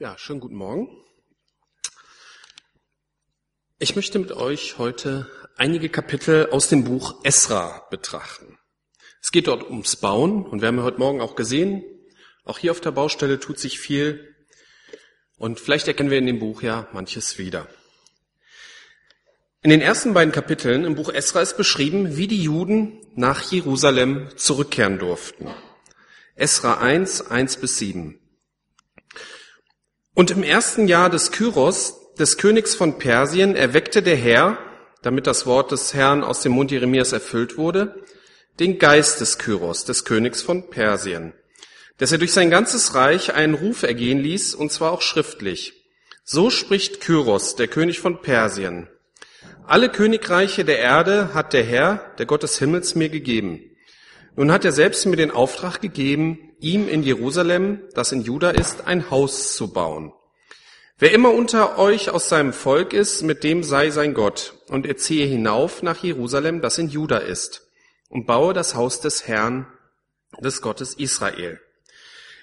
Ja, schönen guten Morgen. Ich möchte mit euch heute einige Kapitel aus dem Buch Esra betrachten. Es geht dort ums Bauen und wir haben ja heute Morgen auch gesehen, auch hier auf der Baustelle tut sich viel und vielleicht erkennen wir in dem Buch ja manches wieder. In den ersten beiden Kapiteln im Buch Esra ist beschrieben, wie die Juden nach Jerusalem zurückkehren durften. Esra 1, 1 bis 7. Und im ersten Jahr des Kyros, des Königs von Persien, erweckte der Herr, damit das Wort des Herrn aus dem Mund Jeremias erfüllt wurde, den Geist des Kyros, des Königs von Persien, dass er durch sein ganzes Reich einen Ruf ergehen ließ, und zwar auch schriftlich. So spricht Kyros, der König von Persien. Alle Königreiche der Erde hat der Herr, der Gott des Himmels, mir gegeben. Nun hat er selbst mir den Auftrag gegeben, ihm in Jerusalem, das in Juda ist, ein Haus zu bauen. Wer immer unter euch aus seinem Volk ist, mit dem sei sein Gott, und er ziehe hinauf nach Jerusalem, das in Juda ist, und baue das Haus des Herrn, des Gottes Israel.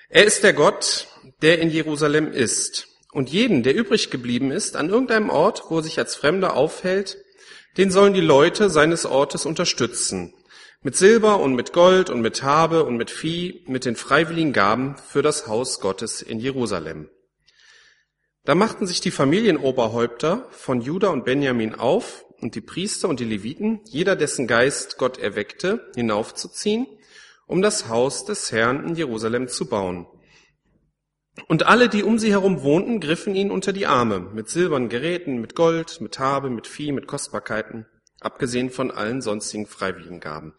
Er ist der Gott, der in Jerusalem ist. Und jeden, der übrig geblieben ist, an irgendeinem Ort, wo er sich als Fremder aufhält, den sollen die Leute seines Ortes unterstützen, mit Silber und mit Gold und mit Habe und mit Vieh, mit den freiwilligen Gaben für das Haus Gottes in Jerusalem. Da machten sich die Familienoberhäupter von Juda und Benjamin auf und die Priester und die Leviten, jeder dessen Geist Gott erweckte, hinaufzuziehen, um das Haus des Herrn in Jerusalem zu bauen. Und alle, die um sie herum wohnten, griffen ihn unter die Arme, mit silbernen Geräten, mit Gold, mit Habe, mit Vieh, mit Kostbarkeiten, abgesehen von allen sonstigen freiwilligen Gaben.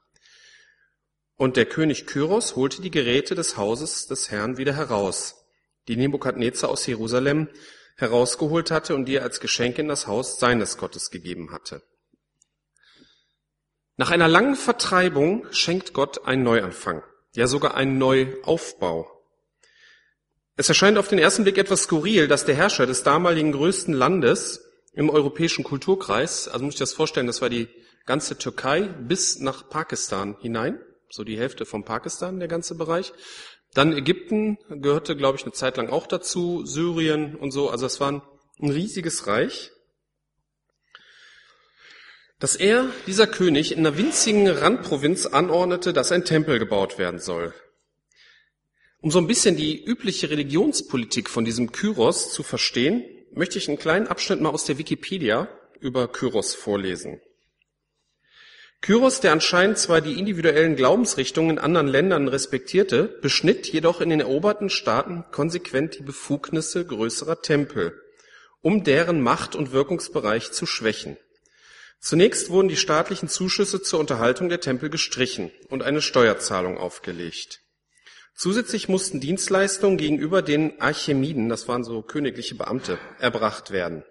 Und der König Kyros holte die Geräte des Hauses des Herrn wieder heraus, die Nebukadnezar aus Jerusalem herausgeholt hatte und die er als Geschenk in das Haus seines Gottes gegeben hatte. Nach einer langen Vertreibung schenkt Gott einen Neuanfang, ja sogar einen Neuaufbau. Es erscheint auf den ersten Blick etwas skurril, dass der Herrscher des damaligen größten Landes im europäischen Kulturkreis, also muss ich das vorstellen, das war die ganze Türkei bis nach Pakistan hinein, so die Hälfte von Pakistan, der ganze Bereich. Dann Ägypten gehörte, glaube ich, eine Zeit lang auch dazu, Syrien und so. Also es war ein, riesiges Reich. Dass er, dieser König, in einer winzigen Randprovinz anordnete, dass ein Tempel gebaut werden soll. Um so ein bisschen die übliche Religionspolitik von diesem Kyros zu verstehen, möchte ich einen kleinen Abschnitt mal aus der Wikipedia über Kyros vorlesen. Kyros, der anscheinend zwar die individuellen Glaubensrichtungen in anderen Ländern respektierte, beschnitt jedoch in den eroberten Staaten konsequent die Befugnisse größerer Tempel, um deren Macht und Wirkungsbereich zu schwächen. Zunächst wurden die staatlichen Zuschüsse zur Unterhaltung der Tempel gestrichen und eine Steuerzahlung aufgelegt. Zusätzlich mussten Dienstleistungen gegenüber den Archemiden, das waren so königliche Beamte, erbracht werden.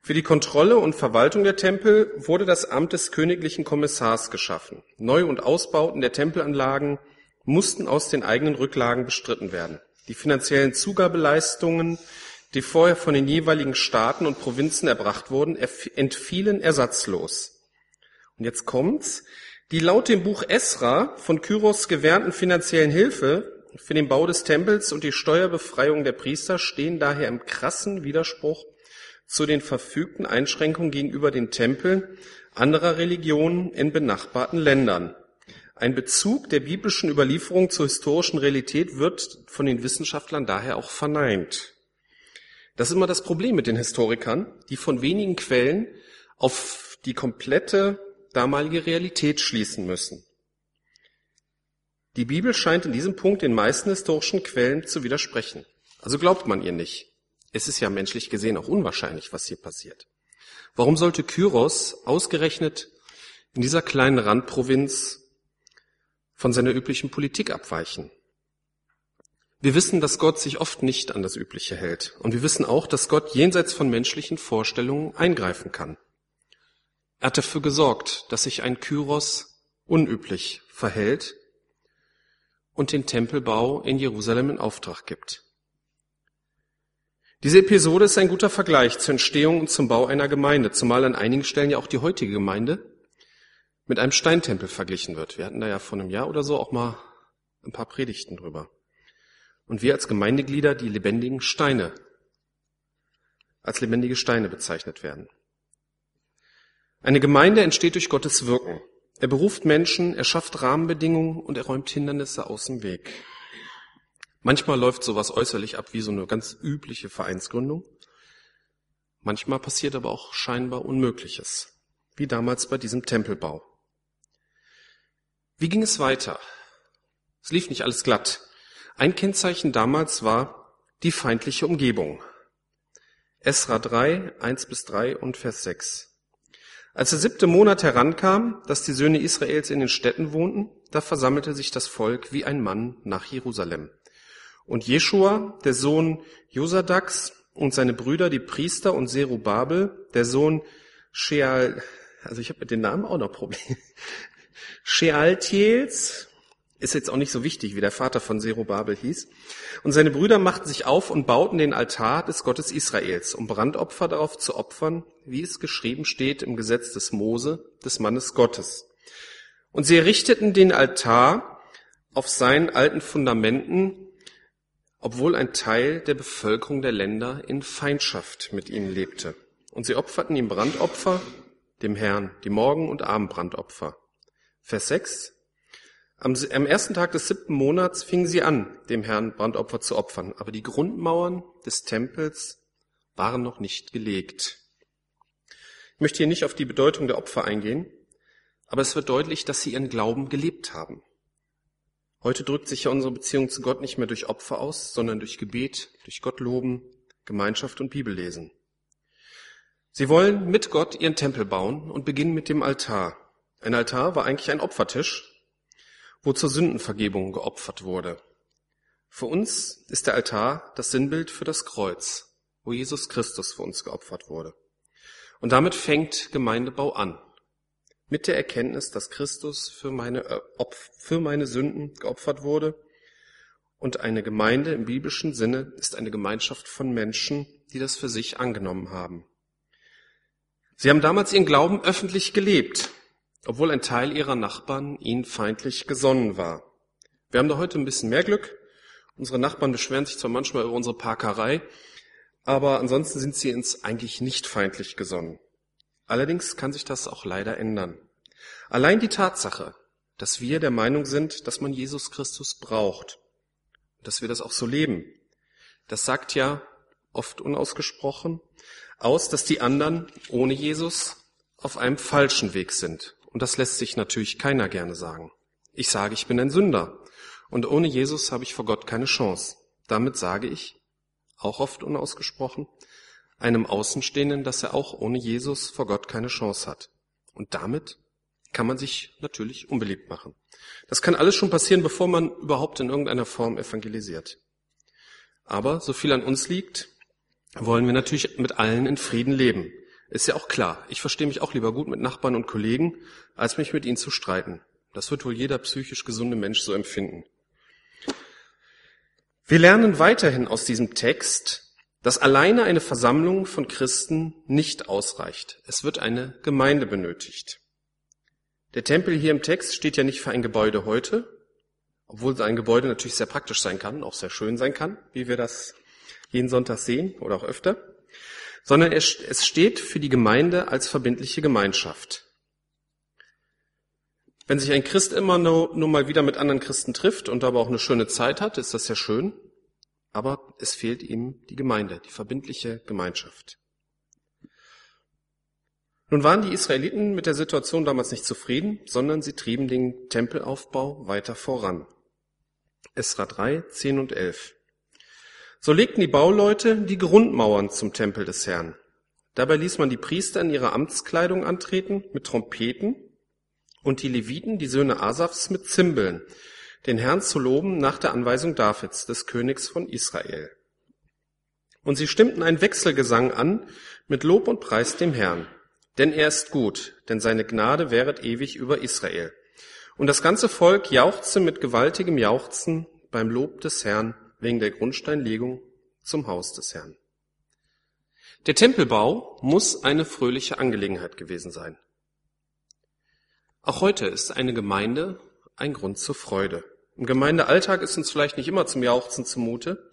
Für die Kontrolle und Verwaltung der Tempel wurde das Amt des königlichen Kommissars geschaffen. Neu- und Ausbauten der Tempelanlagen mussten aus den eigenen Rücklagen bestritten werden. Die finanziellen Zugabeleistungen, die vorher von den jeweiligen Staaten und Provinzen erbracht wurden, entfielen ersatzlos. Und jetzt kommt's. Die laut dem Buch Esra von Kyros gewährten finanziellen Hilfe für den Bau des Tempels und die Steuerbefreiung der Priester stehen daher im krassen Widerspruch zu den verfügten Einschränkungen gegenüber den Tempeln anderer Religionen in benachbarten Ländern. Ein Bezug der biblischen Überlieferung zur historischen Realität wird von den Wissenschaftlern daher auch verneint. Das ist immer das Problem mit den Historikern, die von wenigen Quellen auf die komplette damalige Realität schließen müssen. Die Bibel scheint in diesem Punkt den meisten historischen Quellen zu widersprechen. Also glaubt man ihr nicht. Es ist ja menschlich gesehen auch unwahrscheinlich, was hier passiert. Warum sollte Kyros ausgerechnet in dieser kleinen Randprovinz von seiner üblichen Politik abweichen? Wir wissen, dass Gott sich oft nicht an das Übliche hält. Und wir wissen auch, dass Gott jenseits von menschlichen Vorstellungen eingreifen kann. Er hat dafür gesorgt, dass sich ein Kyros unüblich verhält und den Tempelbau in Jerusalem in Auftrag gibt. Diese Episode ist ein guter Vergleich zur Entstehung und zum Bau einer Gemeinde, zumal an einigen Stellen ja auch die heutige Gemeinde mit einem Steintempel verglichen wird. Wir hatten da ja vor einem Jahr oder so auch mal ein paar Predigten drüber. und wir als Gemeindeglieder die lebendigen Steine, als lebendige Steine bezeichnet werden. Eine Gemeinde entsteht durch Gottes Wirken. Er beruft Menschen, er schafft Rahmenbedingungen und er räumt Hindernisse aus dem Weg. Manchmal läuft sowas äußerlich ab wie so eine ganz übliche Vereinsgründung. Manchmal passiert aber auch scheinbar Unmögliches, wie damals bei diesem Tempelbau. Wie ging es weiter? Es lief nicht alles glatt. Ein Kennzeichen damals war die feindliche Umgebung. Esra 3, 1 bis 3 und Vers 6. Als der siebte Monat herankam, dass die Söhne Israels in den Städten wohnten, da versammelte sich das Volk wie ein Mann nach Jerusalem. Und Jeschua, der Sohn Josadaks, und seine Brüder, die Priester und Serubabel, der Sohn Sheal, also ich habe mit den Namen auch noch Probleme. Shealtiels, ist jetzt auch nicht so wichtig, wie der Vater von Serubabel hieß. Und seine Brüder machten sich auf und bauten den Altar des Gottes Israels, um Brandopfer darauf zu opfern, wie es geschrieben steht im Gesetz des Mose, des Mannes Gottes. Und sie errichteten den Altar auf seinen alten Fundamenten obwohl ein Teil der Bevölkerung der Länder in Feindschaft mit ihnen lebte. Und sie opferten ihm Brandopfer, dem Herrn, die Morgen- und Abendbrandopfer. Vers 6. Am, am ersten Tag des siebten Monats fingen sie an, dem Herrn Brandopfer zu opfern, aber die Grundmauern des Tempels waren noch nicht gelegt. Ich möchte hier nicht auf die Bedeutung der Opfer eingehen, aber es wird deutlich, dass sie ihren Glauben gelebt haben. Heute drückt sich ja unsere Beziehung zu Gott nicht mehr durch Opfer aus, sondern durch Gebet, durch Gott loben, Gemeinschaft und Bibellesen. Sie wollen mit Gott ihren Tempel bauen und beginnen mit dem Altar. Ein Altar war eigentlich ein Opfertisch, wo zur Sündenvergebung geopfert wurde. Für uns ist der Altar das Sinnbild für das Kreuz, wo Jesus Christus für uns geopfert wurde. Und damit fängt Gemeindebau an mit der Erkenntnis, dass Christus für meine, äh, für meine Sünden geopfert wurde. Und eine Gemeinde im biblischen Sinne ist eine Gemeinschaft von Menschen, die das für sich angenommen haben. Sie haben damals ihren Glauben öffentlich gelebt, obwohl ein Teil ihrer Nachbarn ihnen feindlich gesonnen war. Wir haben da heute ein bisschen mehr Glück. Unsere Nachbarn beschweren sich zwar manchmal über unsere Parkerei, aber ansonsten sind sie uns eigentlich nicht feindlich gesonnen. Allerdings kann sich das auch leider ändern. Allein die Tatsache, dass wir der Meinung sind, dass man Jesus Christus braucht, dass wir das auch so leben, das sagt ja oft unausgesprochen aus, dass die anderen ohne Jesus auf einem falschen Weg sind. Und das lässt sich natürlich keiner gerne sagen. Ich sage, ich bin ein Sünder. Und ohne Jesus habe ich vor Gott keine Chance. Damit sage ich, auch oft unausgesprochen, einem Außenstehenden, dass er auch ohne Jesus vor Gott keine Chance hat. Und damit kann man sich natürlich unbeliebt machen. Das kann alles schon passieren, bevor man überhaupt in irgendeiner Form evangelisiert. Aber so viel an uns liegt, wollen wir natürlich mit allen in Frieden leben. Ist ja auch klar. Ich verstehe mich auch lieber gut mit Nachbarn und Kollegen, als mich mit ihnen zu streiten. Das wird wohl jeder psychisch gesunde Mensch so empfinden. Wir lernen weiterhin aus diesem Text, dass alleine eine Versammlung von Christen nicht ausreicht. Es wird eine Gemeinde benötigt. Der Tempel hier im Text steht ja nicht für ein Gebäude heute, obwohl ein Gebäude natürlich sehr praktisch sein kann, auch sehr schön sein kann, wie wir das jeden Sonntag sehen oder auch öfter, sondern es steht für die Gemeinde als verbindliche Gemeinschaft. Wenn sich ein Christ immer nur, nur mal wieder mit anderen Christen trifft und aber auch eine schöne Zeit hat, ist das ja schön aber es fehlt ihm die Gemeinde, die verbindliche Gemeinschaft. Nun waren die Israeliten mit der Situation damals nicht zufrieden, sondern sie trieben den Tempelaufbau weiter voran. Esra 3, 10 und 11. So legten die Bauleute die Grundmauern zum Tempel des Herrn. Dabei ließ man die Priester in ihrer Amtskleidung antreten mit Trompeten und die Leviten, die Söhne Asafs, mit Zimbeln, den Herrn zu loben nach der Anweisung Davids, des Königs von Israel. Und sie stimmten einen Wechselgesang an mit Lob und Preis dem Herrn. Denn er ist gut, denn seine Gnade wäret ewig über Israel. Und das ganze Volk jauchzte mit gewaltigem Jauchzen beim Lob des Herrn wegen der Grundsteinlegung zum Haus des Herrn. Der Tempelbau muss eine fröhliche Angelegenheit gewesen sein. Auch heute ist eine Gemeinde ein Grund zur Freude. Im Gemeindealltag ist uns vielleicht nicht immer zum Jauchzen zumute,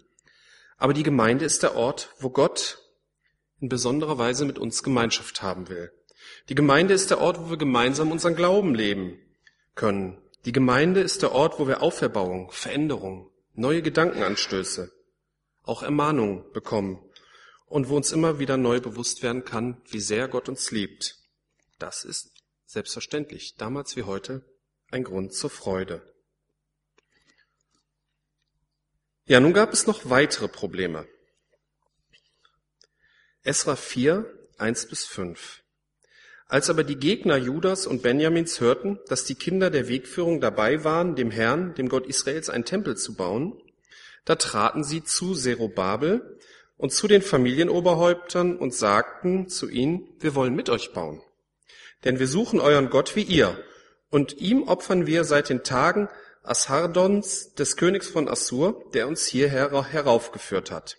aber die Gemeinde ist der Ort, wo Gott in besonderer Weise mit uns Gemeinschaft haben will. Die Gemeinde ist der Ort, wo wir gemeinsam unseren Glauben leben können. Die Gemeinde ist der Ort, wo wir Auferbauung, Veränderung, neue Gedankenanstöße, auch Ermahnungen bekommen und wo uns immer wieder neu bewusst werden kann, wie sehr Gott uns liebt. Das ist selbstverständlich, damals wie heute, ein Grund zur Freude. Ja, nun gab es noch weitere Probleme. Esra 4, 1 bis 5. Als aber die Gegner Judas und Benjamins hörten, dass die Kinder der Wegführung dabei waren, dem Herrn, dem Gott Israels, einen Tempel zu bauen, da traten sie zu Zerubabel und zu den Familienoberhäuptern und sagten zu ihnen, wir wollen mit euch bauen. Denn wir suchen euren Gott wie ihr, und ihm opfern wir seit den Tagen Ashardons, des Königs von Assur, der uns hierher heraufgeführt hat.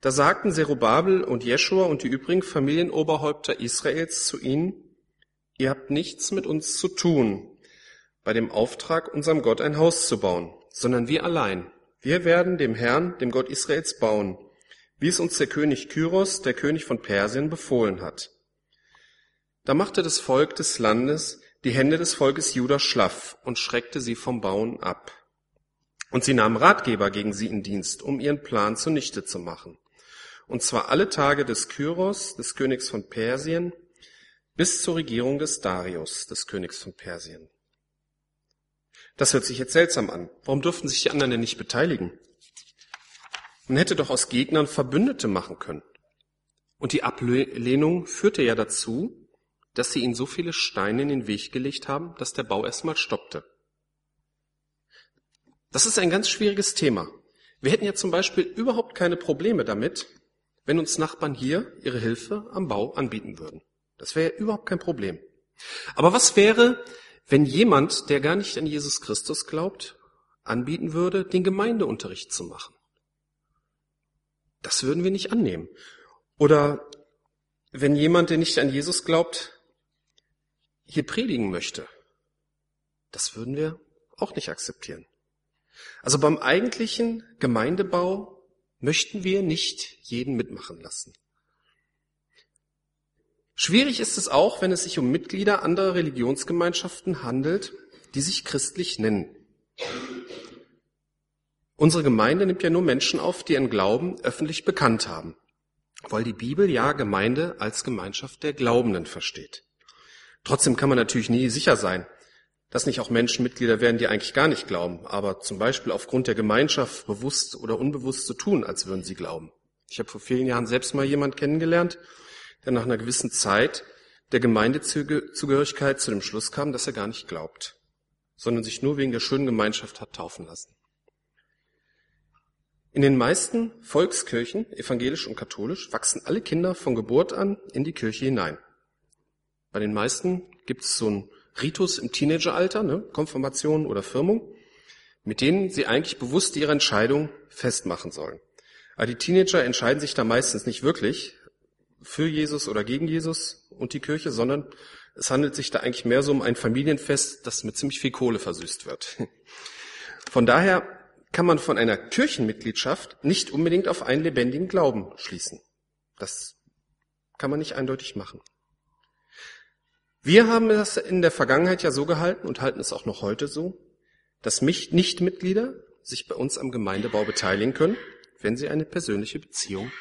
Da sagten Zerubabel und Jeschua und die übrigen Familienoberhäupter Israels zu ihnen, ihr habt nichts mit uns zu tun, bei dem Auftrag, unserem Gott ein Haus zu bauen, sondern wir allein. Wir werden dem Herrn, dem Gott Israels, bauen, wie es uns der König Kyros, der König von Persien, befohlen hat. Da machte das Volk des Landes die Hände des Volkes Juda schlaff und schreckte sie vom Bauen ab. Und sie nahmen Ratgeber gegen sie in Dienst, um ihren Plan zunichte zu machen und zwar alle Tage des Kyros, des Königs von Persien, bis zur Regierung des Darius, des Königs von Persien. Das hört sich jetzt seltsam an. Warum durften sich die anderen denn nicht beteiligen? Man hätte doch aus Gegnern Verbündete machen können. Und die Ablehnung führte ja dazu, dass sie ihnen so viele Steine in den Weg gelegt haben, dass der Bau erstmal stoppte. Das ist ein ganz schwieriges Thema. Wir hätten ja zum Beispiel überhaupt keine Probleme damit, wenn uns Nachbarn hier ihre Hilfe am Bau anbieten würden. Das wäre überhaupt kein Problem. Aber was wäre, wenn jemand, der gar nicht an Jesus Christus glaubt, anbieten würde, den Gemeindeunterricht zu machen? Das würden wir nicht annehmen. Oder wenn jemand, der nicht an Jesus glaubt, hier predigen möchte, das würden wir auch nicht akzeptieren. Also beim eigentlichen Gemeindebau möchten wir nicht jeden mitmachen lassen. Schwierig ist es auch, wenn es sich um Mitglieder anderer Religionsgemeinschaften handelt, die sich christlich nennen. Unsere Gemeinde nimmt ja nur Menschen auf, die ihren Glauben öffentlich bekannt haben, weil die Bibel ja Gemeinde als Gemeinschaft der Glaubenden versteht. Trotzdem kann man natürlich nie sicher sein, dass nicht auch Menschen Mitglieder werden, die eigentlich gar nicht glauben, aber zum Beispiel aufgrund der Gemeinschaft bewusst oder unbewusst so tun, als würden sie glauben. Ich habe vor vielen Jahren selbst mal jemand kennengelernt, der nach einer gewissen Zeit der Gemeindezugehörigkeit zu dem Schluss kam, dass er gar nicht glaubt, sondern sich nur wegen der schönen Gemeinschaft hat taufen lassen. In den meisten Volkskirchen, evangelisch und katholisch, wachsen alle Kinder von Geburt an in die Kirche hinein. Bei den meisten gibt es so ein Ritus im Teenageralter, ne, Konfirmation oder Firmung, mit denen sie eigentlich bewusst ihre Entscheidung festmachen sollen. Aber die Teenager entscheiden sich da meistens nicht wirklich für Jesus oder gegen Jesus und die Kirche, sondern es handelt sich da eigentlich mehr so um ein Familienfest, das mit ziemlich viel Kohle versüßt wird. Von daher kann man von einer Kirchenmitgliedschaft nicht unbedingt auf einen lebendigen Glauben schließen. Das kann man nicht eindeutig machen. Wir haben das in der Vergangenheit ja so gehalten und halten es auch noch heute so, dass Nichtmitglieder sich bei uns am Gemeindebau beteiligen können, wenn sie eine persönliche Beziehung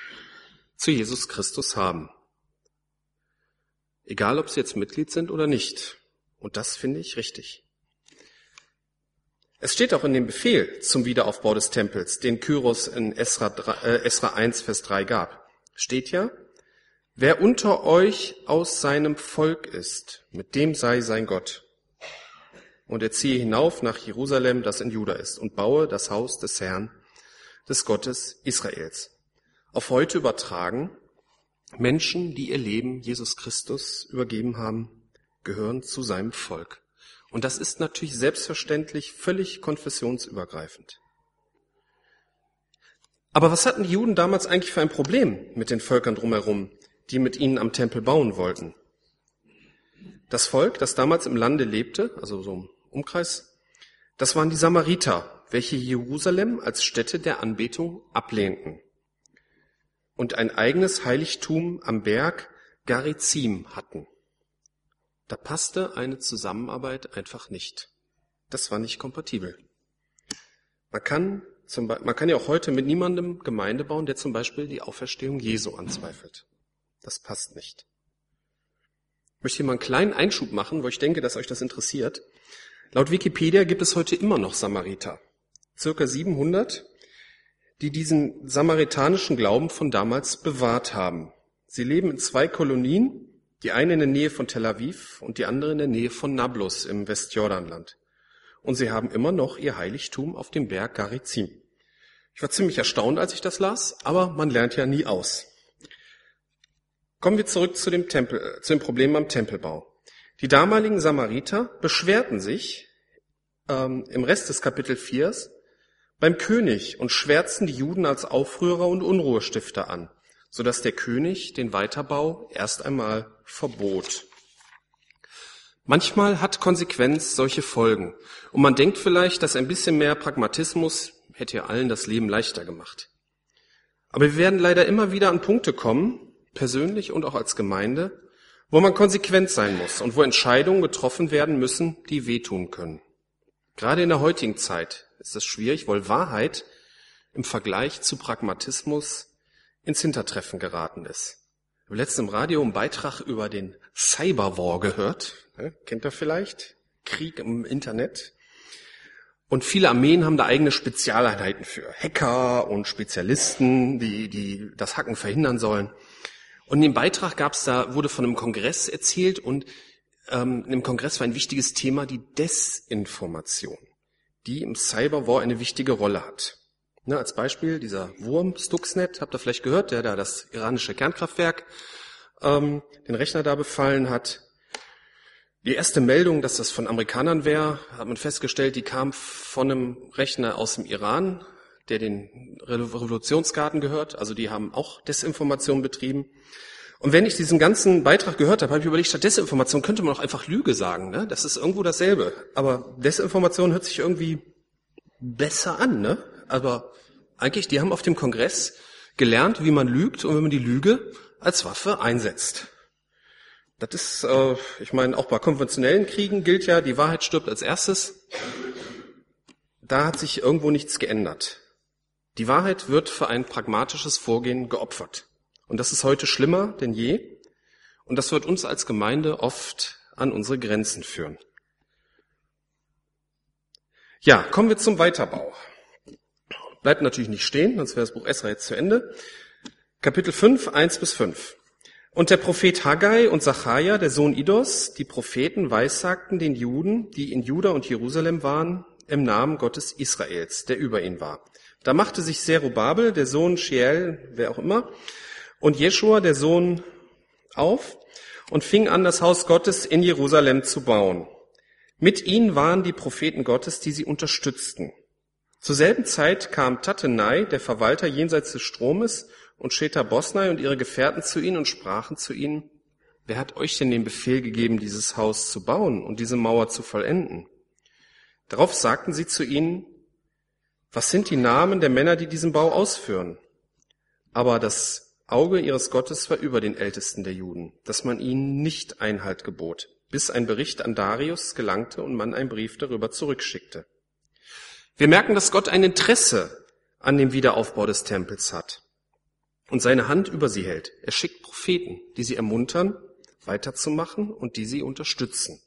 zu Jesus Christus haben. Egal, ob sie jetzt Mitglied sind oder nicht. Und das finde ich richtig. Es steht auch in dem Befehl zum Wiederaufbau des Tempels, den Kyros in Esra, 3, äh, Esra 1, Vers 3 gab. Steht ja, Wer unter euch aus seinem Volk ist, mit dem sei sein Gott. Und er ziehe hinauf nach Jerusalem, das in Juda ist, und baue das Haus des Herrn, des Gottes Israels. Auf heute übertragen, Menschen, die ihr Leben Jesus Christus übergeben haben, gehören zu seinem Volk. Und das ist natürlich selbstverständlich völlig konfessionsübergreifend. Aber was hatten die Juden damals eigentlich für ein Problem mit den Völkern drumherum, die mit ihnen am Tempel bauen wollten. Das Volk, das damals im Lande lebte, also so im Umkreis, Das waren die Samariter, welche Jerusalem als Stätte der Anbetung ablehnten und ein eigenes Heiligtum am Berg Garizim hatten. Da passte eine Zusammenarbeit einfach nicht. Das war nicht kompatibel. Man kann, zum, man kann ja auch heute mit niemandem Gemeinde bauen, der zum Beispiel die Auferstehung Jesu anzweifelt. Das passt nicht. Ich möchte hier mal einen kleinen Einschub machen, wo ich denke, dass euch das interessiert. Laut Wikipedia gibt es heute immer noch Samariter. Circa 700, die diesen samaritanischen Glauben von damals bewahrt haben. Sie leben in zwei Kolonien, die eine in der Nähe von Tel Aviv und die andere in der Nähe von Nablus im Westjordanland. Und sie haben immer noch ihr Heiligtum auf dem Berg Garizim. Ich war ziemlich erstaunt, als ich das las, aber man lernt ja nie aus. Kommen wir zurück zu dem Tempel, äh, zu dem Problem am Tempelbau. Die damaligen Samariter beschwerten sich ähm, im Rest des Kapitel 4 beim König und schwärzten die Juden als Aufrührer und Unruhestifter an, so dass der König den Weiterbau erst einmal verbot. Manchmal hat Konsequenz solche Folgen und man denkt vielleicht, dass ein bisschen mehr Pragmatismus hätte allen das Leben leichter gemacht. Aber wir werden leider immer wieder an Punkte kommen, persönlich und auch als Gemeinde, wo man konsequent sein muss und wo Entscheidungen getroffen werden müssen, die wehtun können. Gerade in der heutigen Zeit ist es schwierig, weil Wahrheit im Vergleich zu Pragmatismus ins Hintertreffen geraten ist. Ich habe letztens im Radio einen Beitrag über den Cyberwar gehört. Kennt ihr vielleicht? Krieg im Internet. Und viele Armeen haben da eigene Spezialeinheiten für. Hacker und Spezialisten, die, die das Hacken verhindern sollen. Und in dem Beitrag gab's da, wurde von einem Kongress erzählt und ähm, im Kongress war ein wichtiges Thema die Desinformation, die im Cyberwar eine wichtige Rolle hat. Ne, als Beispiel dieser Wurm Stuxnet, habt ihr vielleicht gehört, der da das iranische Kernkraftwerk, ähm, den Rechner da befallen hat. Die erste Meldung, dass das von Amerikanern wäre, hat man festgestellt, die kam von einem Rechner aus dem Iran, der den Revolutionsgarten gehört. Also die haben auch Desinformation betrieben. Und wenn ich diesen ganzen Beitrag gehört habe, habe ich überlegt, statt Desinformation könnte man auch einfach Lüge sagen. Ne? Das ist irgendwo dasselbe. Aber Desinformation hört sich irgendwie besser an. Ne? Aber eigentlich, die haben auf dem Kongress gelernt, wie man lügt und wenn man die Lüge als Waffe einsetzt. Das ist, äh, ich meine, auch bei konventionellen Kriegen gilt ja, die Wahrheit stirbt als erstes. Da hat sich irgendwo nichts geändert. Die Wahrheit wird für ein pragmatisches Vorgehen geopfert. Und das ist heute schlimmer denn je. Und das wird uns als Gemeinde oft an unsere Grenzen führen. Ja, kommen wir zum Weiterbau. Bleibt natürlich nicht stehen, sonst wäre das Buch Esra jetzt zu Ende. Kapitel 5, 1 bis 5. Und der Prophet Haggai und Zachariah, der Sohn Idos, die Propheten weissagten den Juden, die in Juda und Jerusalem waren, im Namen Gottes Israels, der über ihn war. Da machte sich Zerubabel, der Sohn Shiel, wer auch immer, und Jeschua, der Sohn, auf und fing an, das Haus Gottes in Jerusalem zu bauen. Mit ihnen waren die Propheten Gottes, die sie unterstützten. Zur selben Zeit kam Tatenai, der Verwalter jenseits des Stromes, und Sheta Bosnai und ihre Gefährten zu ihnen und sprachen zu ihnen, wer hat euch denn den Befehl gegeben, dieses Haus zu bauen und diese Mauer zu vollenden? Darauf sagten sie zu ihnen, was sind die Namen der Männer, die diesen Bau ausführen? Aber das Auge ihres Gottes war über den Ältesten der Juden, dass man ihnen nicht Einhalt gebot, bis ein Bericht an Darius gelangte und man einen Brief darüber zurückschickte. Wir merken, dass Gott ein Interesse an dem Wiederaufbau des Tempels hat und seine Hand über sie hält. Er schickt Propheten, die sie ermuntern, weiterzumachen und die sie unterstützen.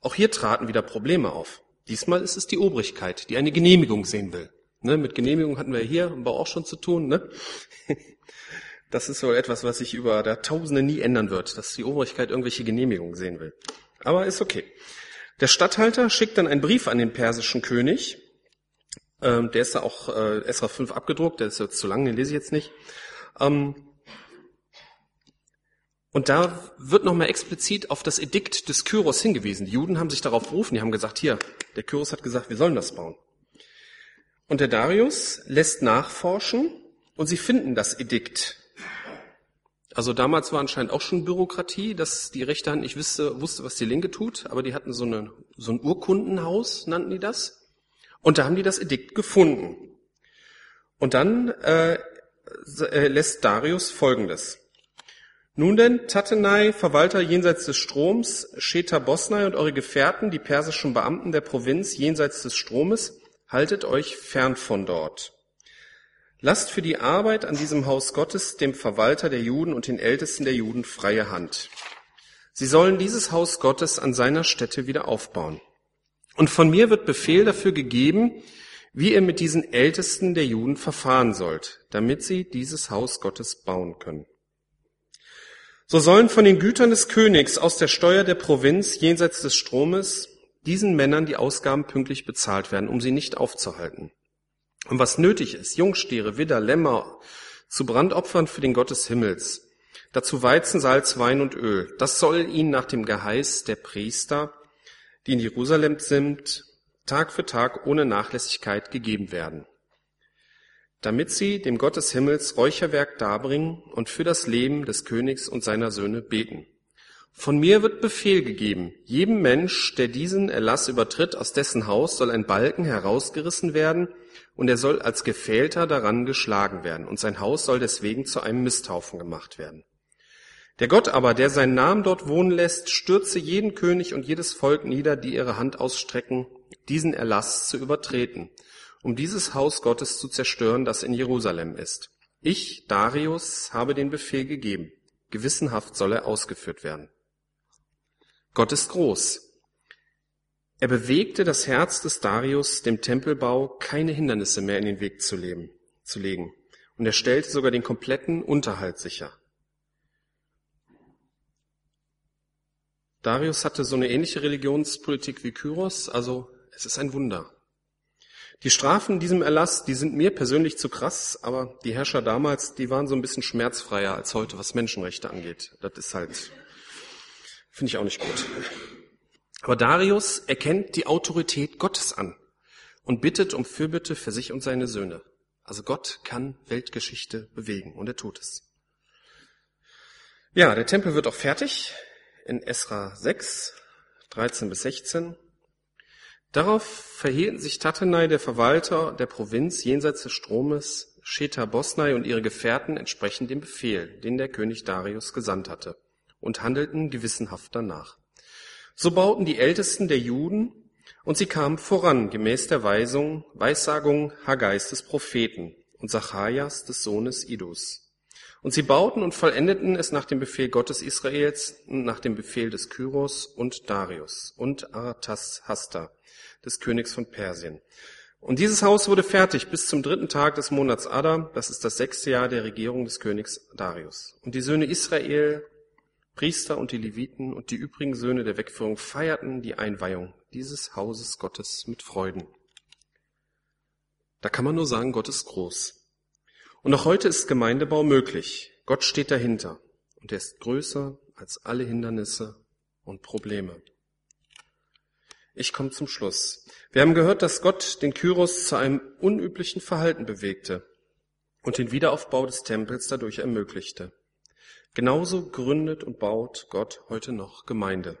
Auch hier traten wieder Probleme auf. Diesmal ist es die Obrigkeit, die eine Genehmigung sehen will. Ne, mit Genehmigung hatten wir hier im Bau auch schon zu tun. Ne? Das ist wohl etwas, was sich über der Tausende nie ändern wird, dass die Obrigkeit irgendwelche Genehmigungen sehen will. Aber ist okay. Der Statthalter schickt dann einen Brief an den persischen König. Ähm, der ist da auch äh, Esra 5 abgedruckt, der ist jetzt zu lang, den lese ich jetzt nicht. Ähm, und da wird nochmal explizit auf das Edikt des Kyros hingewiesen. Die Juden haben sich darauf berufen, die haben gesagt, hier, der Kyros hat gesagt, wir sollen das bauen. Und der Darius lässt nachforschen und sie finden das Edikt Also damals war anscheinend auch schon Bürokratie, dass die rechte Hand nicht wusste, wusste, was die linke tut, aber die hatten so, eine, so ein Urkundenhaus, nannten die das. Und da haben die das Edikt gefunden. Und dann äh, äh lässt Darius Folgendes. Nun denn, Tatenai, Verwalter jenseits des Stroms, Sheta Bosnai und eure Gefährten, die persischen Beamten der Provinz jenseits des Stromes, haltet euch fern von dort. Lasst für die Arbeit an diesem Haus Gottes dem Verwalter der Juden und den Ältesten der Juden freie Hand. Sie sollen dieses Haus Gottes an seiner Stätte wieder aufbauen. Und von mir wird Befehl dafür gegeben, wie ihr mit diesen Ältesten der Juden verfahren sollt, damit sie dieses Haus Gottes bauen können. So sollen von den Gütern des Königs aus der Steuer der Provinz jenseits des Stromes diesen Männern die Ausgaben pünktlich bezahlt werden, um sie nicht aufzuhalten. Und was nötig ist, Jungstiere, Widder, Lämmer, zu Brandopfern für den Gott des Himmels, dazu Weizen, Salz, Wein und Öl, das soll ihnen nach dem Geheiß der Priester, die in Jerusalem sind, Tag für Tag ohne Nachlässigkeit gegeben werden damit sie dem Gott des Himmels Räucherwerk darbringen und für das Leben des Königs und seiner Söhne beten. Von mir wird Befehl gegeben, jedem Mensch, der diesen Erlass übertritt, aus dessen Haus soll ein Balken herausgerissen werden, und er soll als Gefählter daran geschlagen werden, und sein Haus soll deswegen zu einem Misthaufen gemacht werden. Der Gott aber, der seinen Namen dort wohnen lässt, stürze jeden König und jedes Volk nieder, die ihre Hand ausstrecken, diesen Erlass zu übertreten um dieses Haus Gottes zu zerstören, das in Jerusalem ist. Ich, Darius, habe den Befehl gegeben. Gewissenhaft soll er ausgeführt werden. Gott ist groß. Er bewegte das Herz des Darius, dem Tempelbau keine Hindernisse mehr in den Weg zu, leben, zu legen. Und er stellte sogar den kompletten Unterhalt sicher. Darius hatte so eine ähnliche Religionspolitik wie Kyros, also es ist ein Wunder. Die Strafen in diesem Erlass, die sind mir persönlich zu krass, aber die Herrscher damals, die waren so ein bisschen schmerzfreier als heute, was Menschenrechte angeht. Das ist halt, finde ich auch nicht gut. Aber Darius erkennt die Autorität Gottes an und bittet um Fürbitte für sich und seine Söhne. Also Gott kann Weltgeschichte bewegen und er tut es. Ja, der Tempel wird auch fertig in Esra 6, 13 bis 16. Darauf verhielten sich Tatenai, der Verwalter der Provinz jenseits des Stromes, Sheta Bosnai und ihre Gefährten entsprechend dem Befehl, den der König Darius gesandt hatte, und handelten gewissenhaft danach. So bauten die Ältesten der Juden und sie kamen voran gemäß der Weisung, Weissagung Haggais des Propheten und Zacharias des Sohnes Idus. Und sie bauten und vollendeten es nach dem Befehl Gottes Israels und nach dem Befehl des Kyros und Darius und Artashasta, des Königs von Persien. Und dieses Haus wurde fertig bis zum dritten Tag des Monats Adar, das ist das sechste Jahr der Regierung des Königs Darius. Und die Söhne Israel, Priester und die Leviten und die übrigen Söhne der Wegführung feierten die Einweihung dieses Hauses Gottes mit Freuden. Da kann man nur sagen, Gott ist groß. Und auch heute ist Gemeindebau möglich. Gott steht dahinter und er ist größer als alle Hindernisse und Probleme. Ich komme zum Schluss. Wir haben gehört, dass Gott den Kyros zu einem unüblichen Verhalten bewegte und den Wiederaufbau des Tempels dadurch ermöglichte. Genauso gründet und baut Gott heute noch Gemeinde.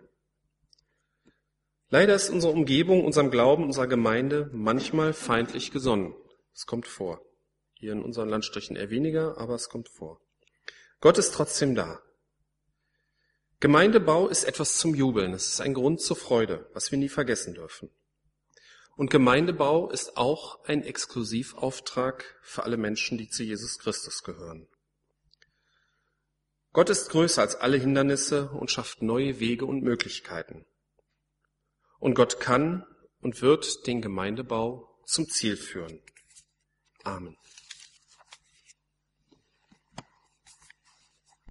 Leider ist unsere Umgebung, unserem Glauben, unserer Gemeinde manchmal feindlich gesonnen. Es kommt vor. Hier in unseren Landstrichen eher weniger, aber es kommt vor. Gott ist trotzdem da. Gemeindebau ist etwas zum Jubeln. Es ist ein Grund zur Freude, was wir nie vergessen dürfen. Und Gemeindebau ist auch ein Exklusivauftrag für alle Menschen, die zu Jesus Christus gehören. Gott ist größer als alle Hindernisse und schafft neue Wege und Möglichkeiten. Und Gott kann und wird den Gemeindebau zum Ziel führen. Amen.